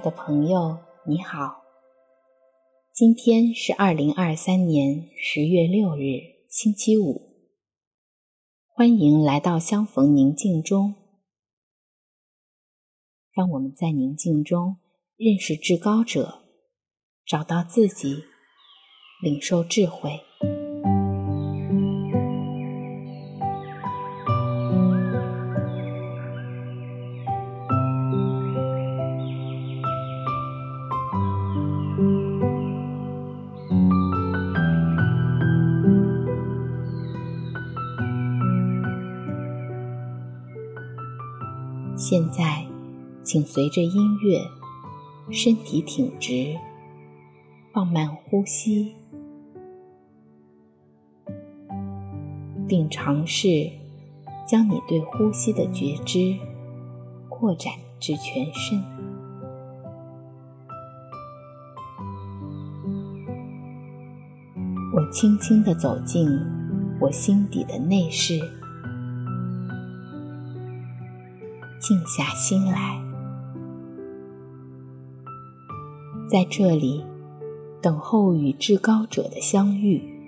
的朋友，你好。今天是二零二三年十月六日，星期五。欢迎来到相逢宁静中，让我们在宁静中认识至高者，找到自己，领受智慧。现在，请随着音乐，身体挺直，放慢呼吸，并尝试将你对呼吸的觉知扩展至全身。我轻轻地走进我心底的内室。静下心来，在这里等候与至高者的相遇。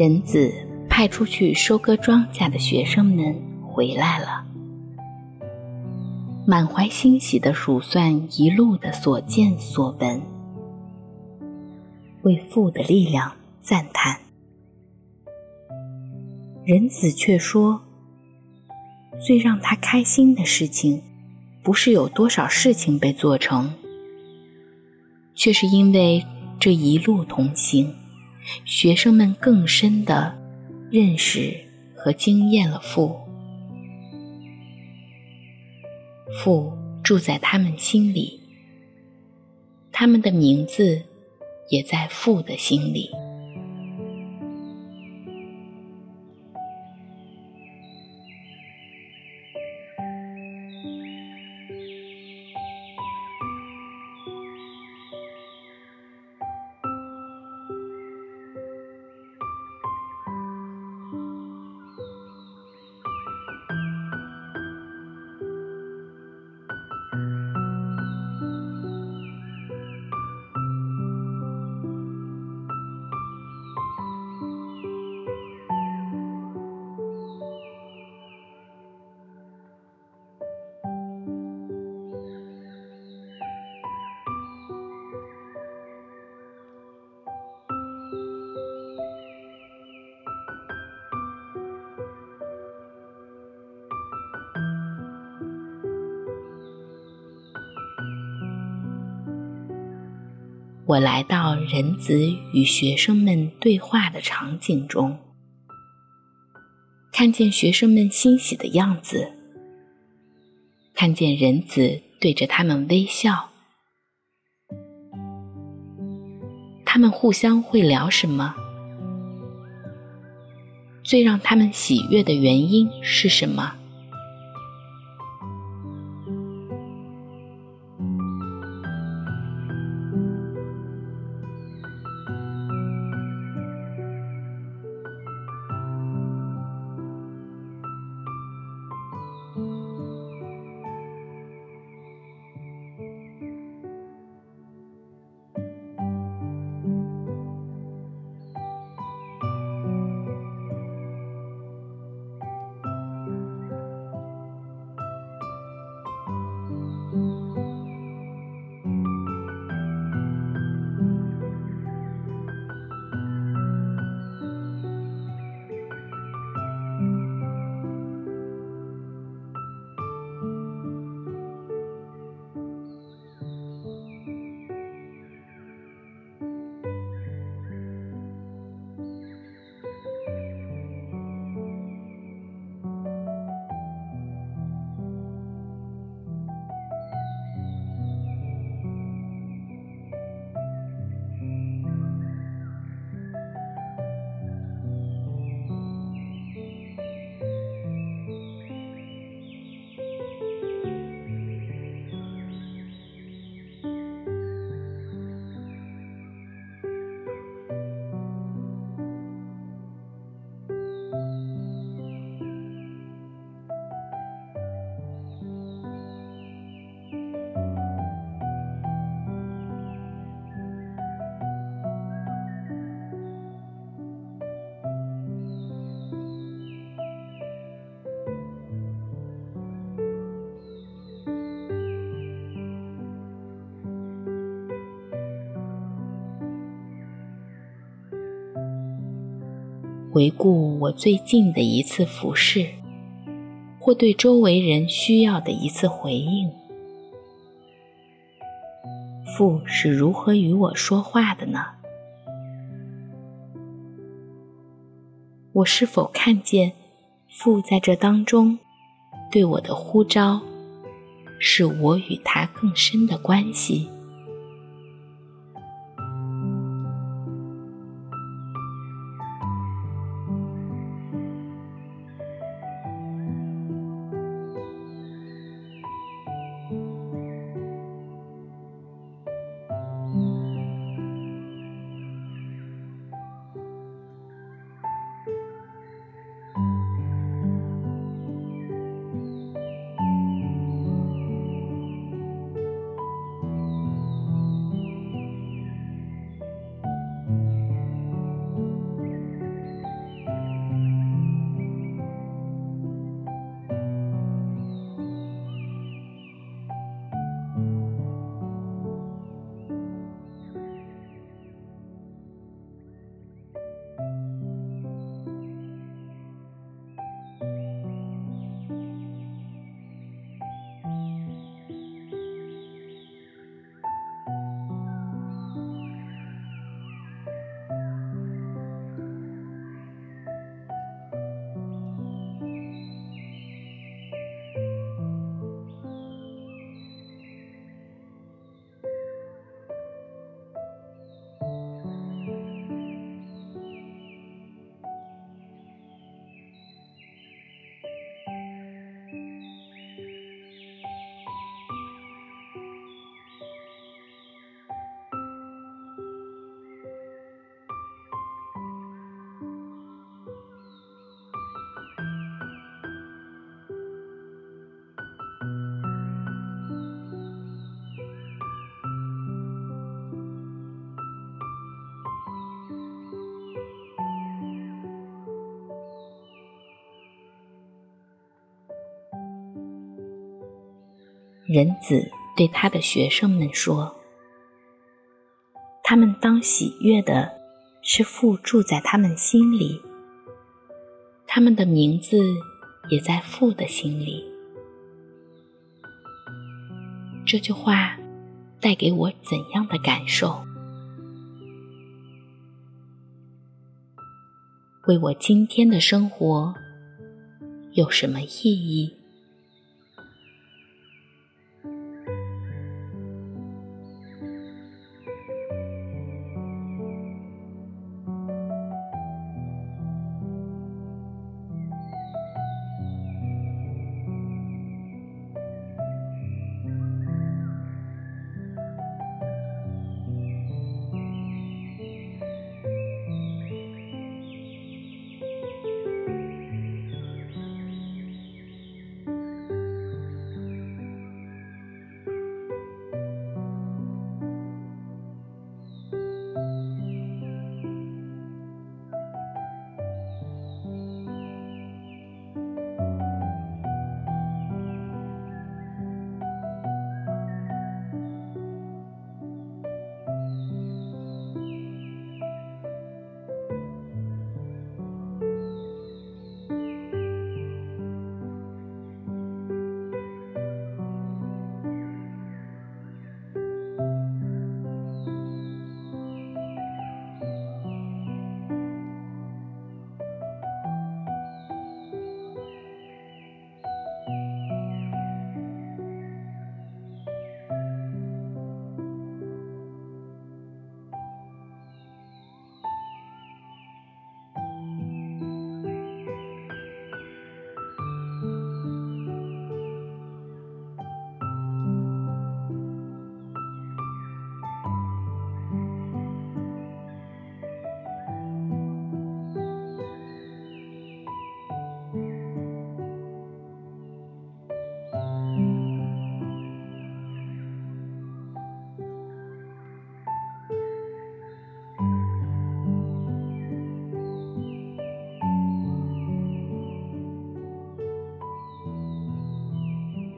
人子派出去收割庄稼的学生们回来了，满怀欣喜地数算一路的所见所闻，为父的力量赞叹。人子却说，最让他开心的事情，不是有多少事情被做成，却是因为这一路同行。学生们更深的认识和经验了父，父住在他们心里，他们的名字也在父的心里。我来到仁子与学生们对话的场景中，看见学生们欣喜的样子，看见仁子对着他们微笑。他们互相会聊什么？最让他们喜悦的原因是什么？回顾我最近的一次服侍，或对周围人需要的一次回应，父是如何与我说话的呢？我是否看见父在这当中对我的呼召，是我与他更深的关系？仁子对他的学生们说：“他们当喜悦的是父住在他们心里，他们的名字也在父的心里。”这句话带给我怎样的感受？为我今天的生活有什么意义？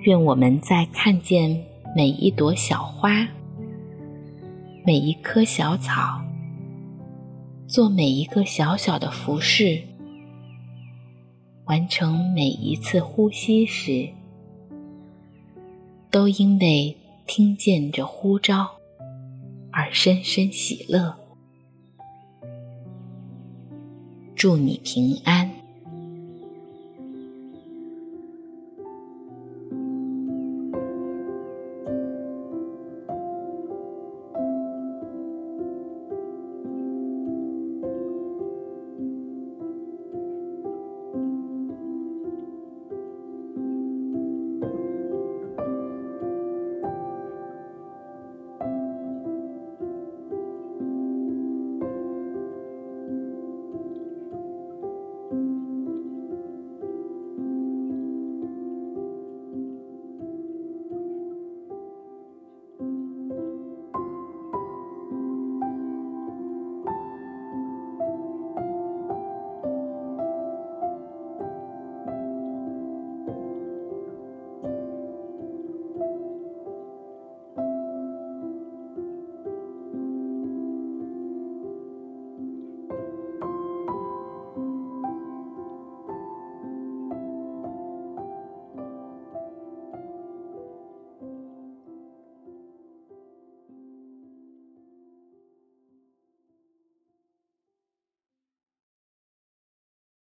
愿我们在看见每一朵小花、每一棵小草、做每一个小小的服饰、完成每一次呼吸时，都因为听见这呼召而深深喜乐。祝你平安。